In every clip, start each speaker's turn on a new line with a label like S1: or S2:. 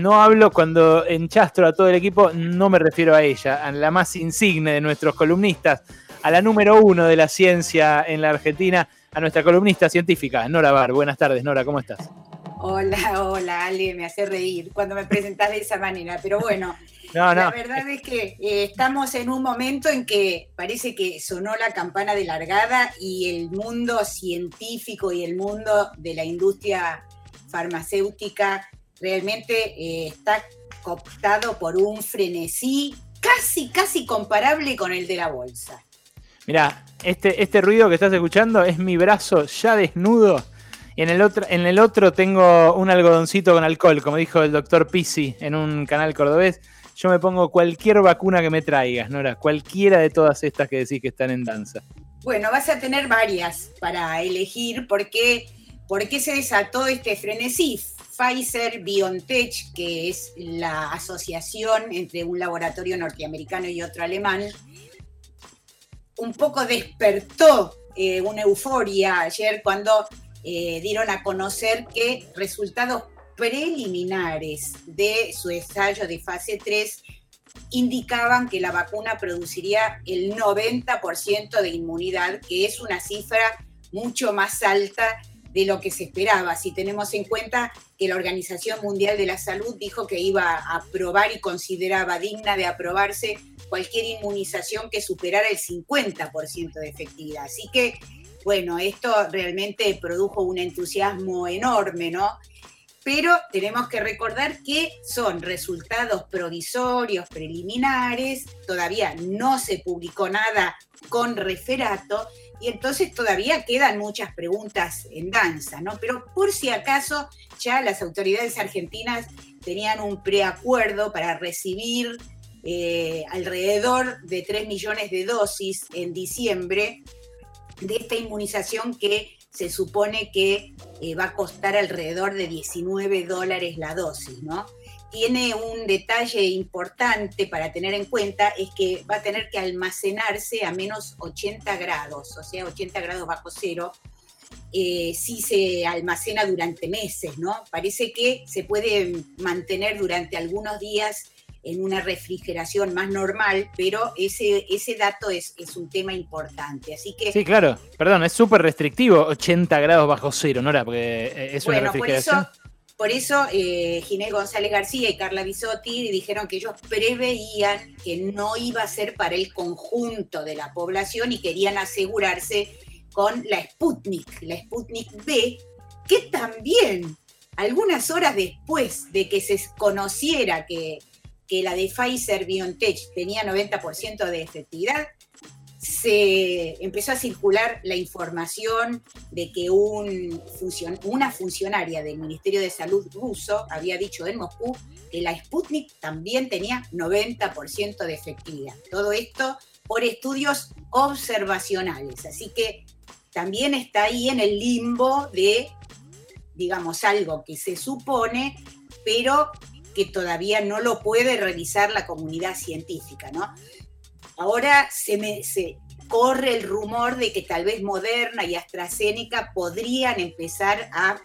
S1: no hablo cuando enchastro a todo el equipo, no me refiero a ella, a la más insigne de nuestros columnistas, a la número uno de la ciencia en la Argentina, a nuestra columnista científica, Nora Bar. Buenas tardes, Nora, ¿cómo estás?
S2: Hola, hola, Ale, me hace reír cuando me presentas de esa manera, pero bueno, la verdad es que eh, estamos en un momento en que parece que sonó la campana de largada y el mundo científico y el mundo de la industria farmacéutica realmente eh, está cooptado por un frenesí casi, casi comparable con el de la bolsa.
S1: Mira, este, este ruido que estás escuchando es mi brazo ya desnudo. Y en el, otro, en el otro tengo un algodoncito con alcohol, como dijo el doctor Pisi en un canal cordobés. Yo me pongo cualquier vacuna que me traigas, Nora, cualquiera de todas estas que decís que están en danza.
S2: Bueno, vas a tener varias para elegir porque, porque se desató este frenesí. Pfizer BioNTech, que es la asociación entre un laboratorio norteamericano y otro alemán, un poco despertó eh, una euforia ayer cuando eh, dieron a conocer que resultados preliminares de su ensayo de fase 3 indicaban que la vacuna produciría el 90% de inmunidad, que es una cifra mucho más alta de lo que se esperaba, si tenemos en cuenta que la Organización Mundial de la Salud dijo que iba a aprobar y consideraba digna de aprobarse cualquier inmunización que superara el 50% de efectividad. Así que, bueno, esto realmente produjo un entusiasmo enorme, ¿no? Pero tenemos que recordar que son resultados provisorios, preliminares, todavía no se publicó nada con referato y entonces todavía quedan muchas preguntas en danza, ¿no? Pero por si acaso ya las autoridades argentinas tenían un preacuerdo para recibir eh, alrededor de 3 millones de dosis en diciembre de esta inmunización que se supone que eh, va a costar alrededor de 19 dólares la dosis, ¿no? Tiene un detalle importante para tener en cuenta, es que va a tener que almacenarse a menos 80 grados, o sea, 80 grados bajo cero, eh, si se almacena durante meses, ¿no? Parece que se puede mantener durante algunos días en una refrigeración más normal, pero ese, ese dato es, es un tema importante. Así que.
S1: Sí, claro, perdón, es súper restrictivo, 80 grados bajo cero, ¿no era? Porque eh, es una refrigeración.
S2: Por eso eh, Ginés González García y Carla Bisotti dijeron que ellos preveían que no iba a ser para el conjunto de la población y querían asegurarse con la Sputnik, la Sputnik B, que también algunas horas después de que se conociera que, que la de Pfizer BioNTech tenía 90% de efectividad, se empezó a circular la información de que un una funcionaria del Ministerio de Salud ruso había dicho en Moscú que la Sputnik también tenía 90% de efectividad. Todo esto por estudios observacionales. Así que también está ahí en el limbo de, digamos, algo que se supone, pero que todavía no lo puede revisar la comunidad científica, ¿no? Ahora se, me, se corre el rumor de que tal vez Moderna y AstraZeneca podrían empezar a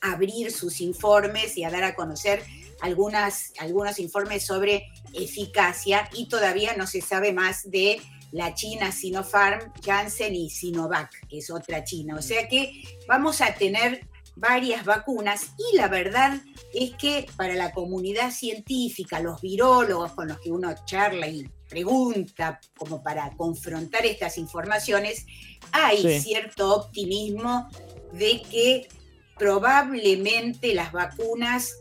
S2: abrir sus informes y a dar a conocer algunos informes sobre eficacia y todavía no se sabe más de la China Sinopharm, Janssen y Sinovac, que es otra China. O sea que vamos a tener varias vacunas y la verdad es que para la comunidad científica, los virólogos con los que uno charla y pregunta como para confrontar estas informaciones, hay cierto optimismo de que probablemente las vacunas,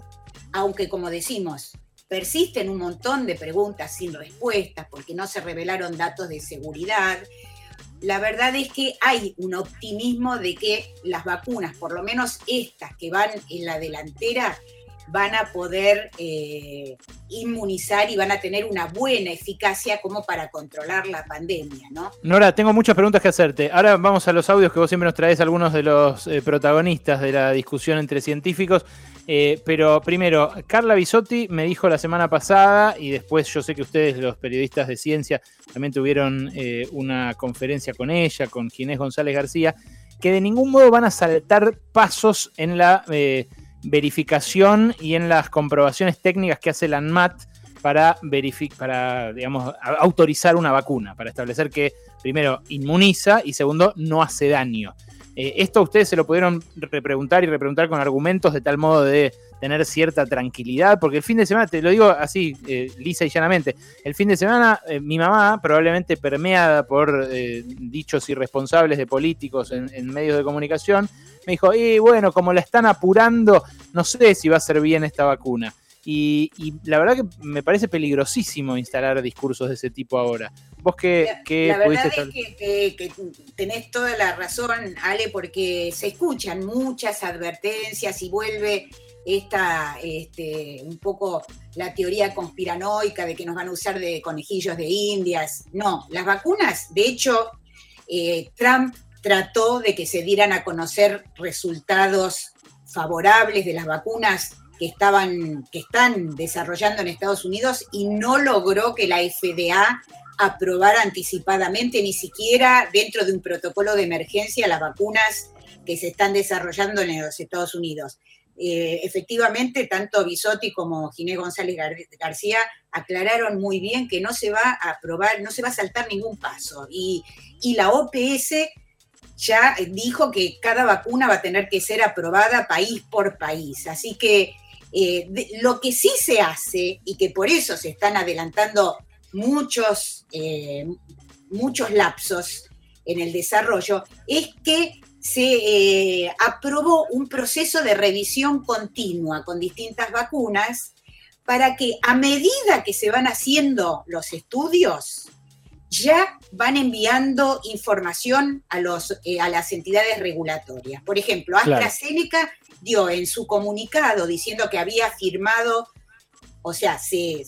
S2: aunque como decimos, persisten un montón de preguntas sin respuestas porque no se revelaron datos de seguridad, la verdad es que hay un optimismo de que las vacunas, por lo menos estas que van en la delantera, van a poder eh, inmunizar y van a tener una buena eficacia como para controlar la pandemia, ¿no?
S1: Nora, tengo muchas preguntas que hacerte. Ahora vamos a los audios que vos siempre nos traes algunos de los eh, protagonistas de la discusión entre científicos. Eh, pero primero, Carla Bisotti me dijo la semana pasada, y después yo sé que ustedes, los periodistas de ciencia, también tuvieron una conferencia con ella, con Ginés González García, que de ningún modo van a saltar pasos en la verificación y en las comprobaciones técnicas que hace la ANMAT para, para digamos, autorizar una vacuna, para establecer que, primero, inmuniza y segundo, no hace daño. Eh, esto ustedes se lo pudieron repreguntar y repreguntar con argumentos de tal modo de tener cierta tranquilidad, porque el fin de semana, te lo digo así, eh, lisa y llanamente, el fin de semana eh, mi mamá, probablemente permeada por dichos irresponsables de políticos en, en, medios de comunicación, me dijo, y bueno, como la están apurando, no sé si va a ser bien esta vacuna. Y, la verdad que me parece peligrosísimo instalar discursos de ese tipo ahora. ¿Vos qué,
S2: qué la, verdad es que, tenés toda la razón, Ale, porque se escuchan muchas advertencias y vuelve esta, este, un poco la teoría conspiranoica de que nos van a usar de conejillos de indias. No, las vacunas, de hecho, eh, Trump trató de que se dieran a conocer resultados favorables de las vacunas que, estaban, que están desarrollando en Estados Unidos y no logró que la FDA aprobara anticipadamente, ni siquiera dentro de un protocolo de emergencia, las vacunas que se están desarrollando en los Estados Unidos. Eh, efectivamente, tanto Bisotti como Ginés González García aclararon muy bien que no se va a aprobar, no se va a saltar ningún paso. Y, y la OPS ya dijo que cada vacuna va a tener que ser aprobada país por país. Así que eh, lo que sí se hace, y que por eso se están adelantando muchos, eh, muchos lapsos en el desarrollo, es que se eh, aprobó un proceso de revisión continua con distintas vacunas para que a medida que se van haciendo los estudios, ya van enviando información a, los, a las entidades regulatorias. Por ejemplo, AstraZeneca dio en su comunicado diciendo que había firmado, o sea, se,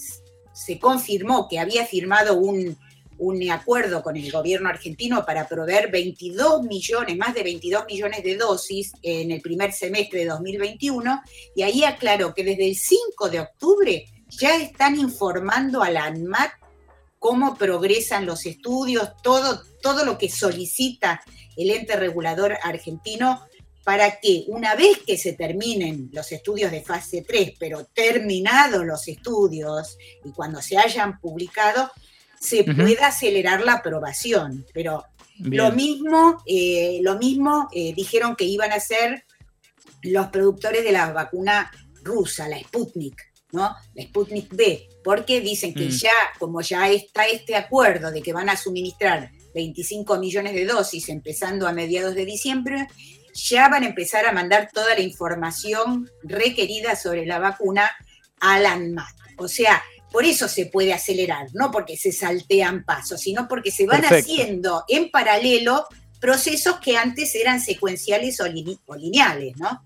S2: se confirmó que había firmado un, un acuerdo con el gobierno argentino para proveer 22 millones, más de 22 millones de dosis en el primer semestre de 2021, y ahí aclaró que desde el 5 de octubre ya están informando a la ANMAT cómo progresan los estudios, todo, todo lo que solicita el ente regulador argentino para que una vez que se terminen los estudios de fase 3, pero terminados los estudios y cuando se hayan publicado, se pueda acelerar la aprobación. Pero lo mismo, eh, lo mismo eh, dijeron que iban a hacer los productores de la vacuna rusa, la Sputnik, ¿no? La Sputnik B, porque dicen que mm. ya, como ya está este acuerdo de que van a suministrar 25 millones de dosis empezando a mediados de diciembre, ya van a empezar a mandar toda la información requerida sobre la vacuna a la ANMAT. O sea, por eso se puede acelerar, no porque se saltean pasos, sino porque se van haciendo en paralelo procesos que antes eran secuenciales o, o lineales, ¿no?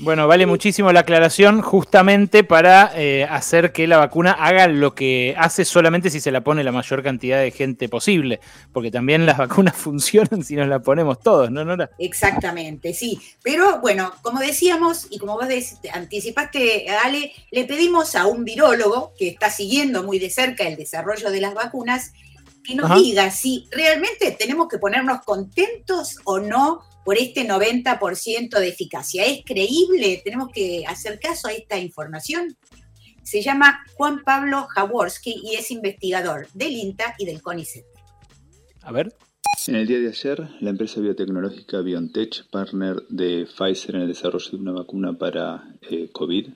S1: Bueno, vale muchísimo la aclaración justamente para eh, hacer que la vacuna haga lo que hace solamente si se la pone la mayor cantidad de gente posible, porque también las vacunas funcionan si nos la ponemos todos, ¿no, Nora?
S2: Exactamente, sí. Pero bueno, como decíamos y como vos anticipaste, Ale, le pedimos a un virólogo que está siguiendo muy de cerca el desarrollo de las vacunas que nos diga si realmente tenemos que ponernos contentos o no por este 90% de eficacia. ¿Es creíble? ¿Tenemos que hacer caso a esta información? Se llama Juan Pablo Jaworski y es investigador del INTA y del CONICET.
S1: A ver.
S3: En el día de ayer, la empresa biotecnológica BioNTech, partner de Pfizer en el desarrollo de una vacuna para eh, COVID,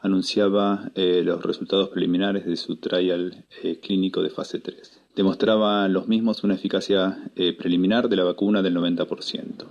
S3: anunciaba eh, los resultados preliminares de su trial eh, clínico de fase 3. Demostraba los mismos una eficacia preliminar de la vacuna del 90%.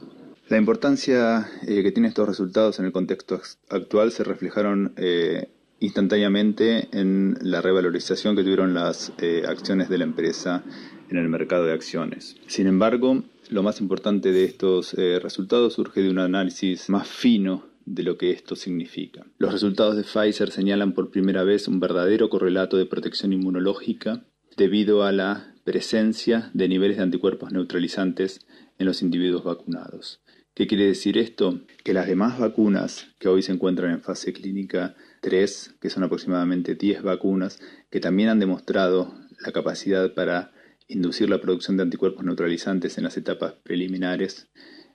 S3: La importancia eh, que tienen estos resultados en el contexto actual se reflejaron eh, instantáneamente en la revalorización que tuvieron las eh, acciones de la empresa en el mercado de acciones. Sin embargo, lo más importante de estos resultados surge de un análisis más fino de lo que esto significa. Los resultados de Pfizer señalan por primera vez un verdadero correlato de protección inmunológica debido a la presencia de niveles de anticuerpos neutralizantes en los individuos vacunados. ¿Qué quiere decir esto? Que las demás vacunas que hoy se encuentran en fase clínica 3, que son aproximadamente 10 vacunas, que también han demostrado la capacidad para inducir la producción de anticuerpos neutralizantes en las etapas preliminares,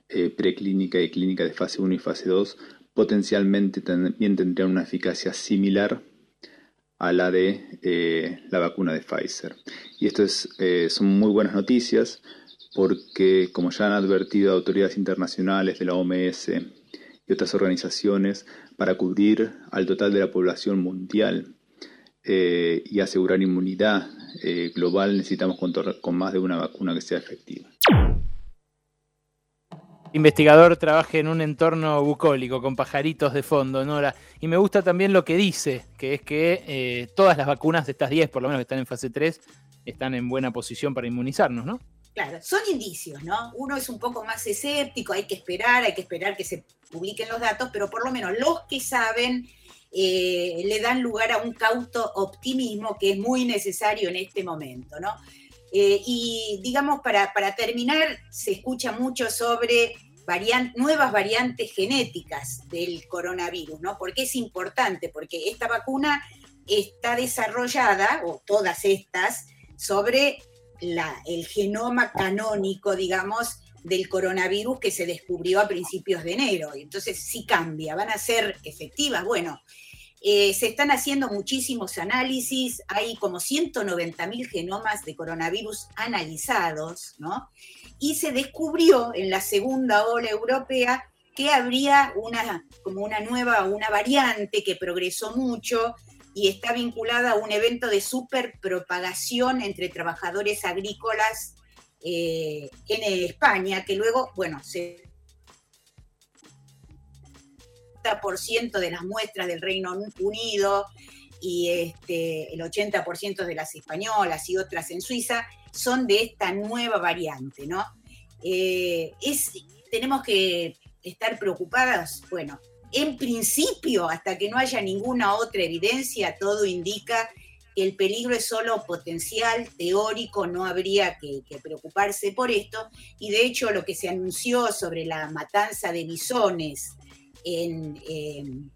S3: eh, preclínica y clínica de fase 1 y fase 2, potencialmente también tendrían una eficacia similar a la de eh, la vacuna de Pfizer. Y esto es, eh, son muy buenas noticias porque, como ya han advertido autoridades internacionales de la OMS y otras organizaciones, para cubrir al total de la población mundial eh, y asegurar inmunidad global necesitamos contar con más de una vacuna que sea efectiva
S1: investigador trabaje en un entorno bucólico con pajaritos de fondo, Nora. Y me gusta también lo que dice, que es que eh, todas las vacunas de estas 10, por lo menos que están en fase 3, están en buena posición para inmunizarnos, ¿no?
S2: Claro, son indicios, ¿no? Uno es un poco más escéptico, hay que esperar, hay que esperar que se publiquen los datos, pero por lo menos los que saben eh, le dan lugar a un cauto optimismo que es muy necesario en este momento, ¿no? Eh, y digamos, para, terminar, se escucha mucho sobre nuevas variantes genéticas del coronavirus, ¿no? Porque es importante, porque esta vacuna está desarrollada, o todas estas, sobre el genoma canónico, digamos, del coronavirus que se descubrió a principios de enero. Entonces, sí cambia, van a ser efectivas. Bueno, eh, se están haciendo muchísimos análisis, hay como 190 mil genomas de coronavirus analizados, ¿no? Y se descubrió en la segunda ola europea que habría una, como una nueva, una variante que progresó mucho y está vinculada a un evento de superpropagación entre trabajadores agrícolas eh, en España, que luego, bueno, se de las muestras del Reino Unido y este, el 80% de las españolas y otras en Suiza son de esta nueva variante, ¿no? Eh, es, tenemos que estar preocupadas, bueno, en principio, hasta que no haya ninguna otra evidencia, todo indica que el peligro es solo potencial, teórico, no habría que, que, preocuparse por esto. Y de hecho, lo que se anunció sobre la matanza de bisones en, em,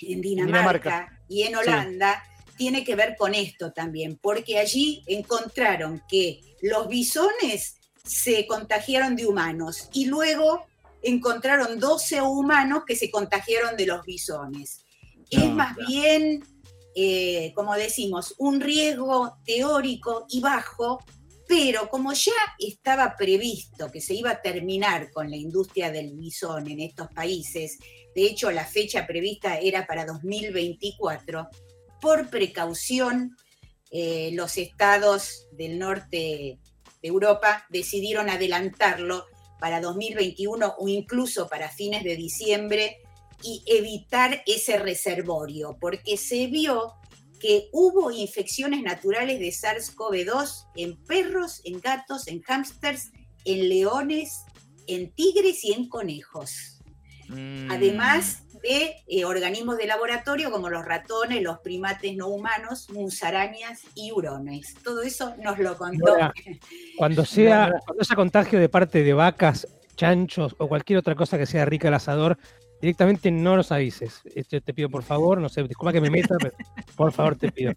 S2: Dinamarca, y en Holanda, tiene que ver con esto también, porque allí encontraron que los bisones se contagiaron de humanos y luego encontraron 12 humanos que se contagiaron de los bisones. es ah, más bien, eh, como decimos, un riesgo teórico y bajo, pero como ya estaba previsto que se iba a terminar con la industria del bisón en estos países de hecho la fecha prevista era para 2024, por precaución eh, los estados del norte de Europa decidieron adelantarlo para 2021 o incluso para fines de diciembre y evitar ese reservorio, porque se vio que hubo infecciones naturales de SARS-CoV-2 en perros, en gatos, en hámsters, en leones, en tigres y en conejos. Mm. Además de eh, organismos de laboratorio como los ratones, los primates no humanos, musarañas y hurones. Todo eso nos lo contó.
S4: cuando sea, cuando sea contagio de parte de vacas, chanchos o cualquier otra cosa que sea rica al asador, directamente no nos avises. Esto te pido por favor, no sé, disculpa que me meta, pero por favor te pido.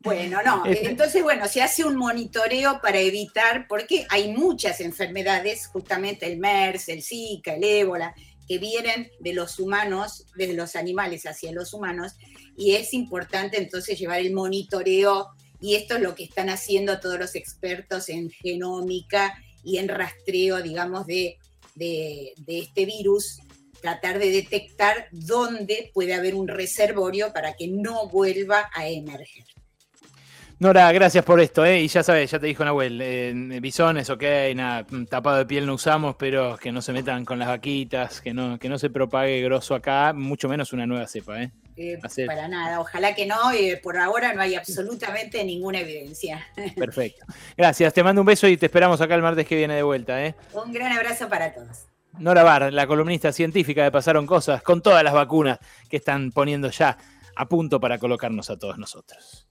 S2: Bueno, no, este entonces, bueno, se hace un monitoreo para evitar, porque hay muchas enfermedades, justamente el MERS, el Zika, el ébola, que vienen de los humanos, desde los animales hacia los humanos, y es importante entonces llevar el monitoreo, y esto es lo que están haciendo todos los expertos en genómica y en rastreo, digamos, de, de, de este virus, tratar de detectar dónde puede haber un reservorio para que no vuelva a emerger.
S1: Nora, gracias por esto, ¿eh? Y ya sabes, ya te dijo Nahuel, eh, bisones, ok, nada, tapado de piel no usamos, pero que no se metan con las vaquitas, que no, que no se propague grosso acá, mucho menos una nueva cepa, ¿eh?
S2: eh para nada, ojalá que no, y por ahora no hay absolutamente ninguna evidencia.
S1: Perfecto. Gracias, te mando un beso y te esperamos acá el martes que viene de vuelta, ¿eh?
S2: Un gran abrazo para todos.
S1: Nora Bar, la columnista científica de Pasaron Cosas, con todas las vacunas que están poniendo ya a punto para colocarnos a todos nosotros.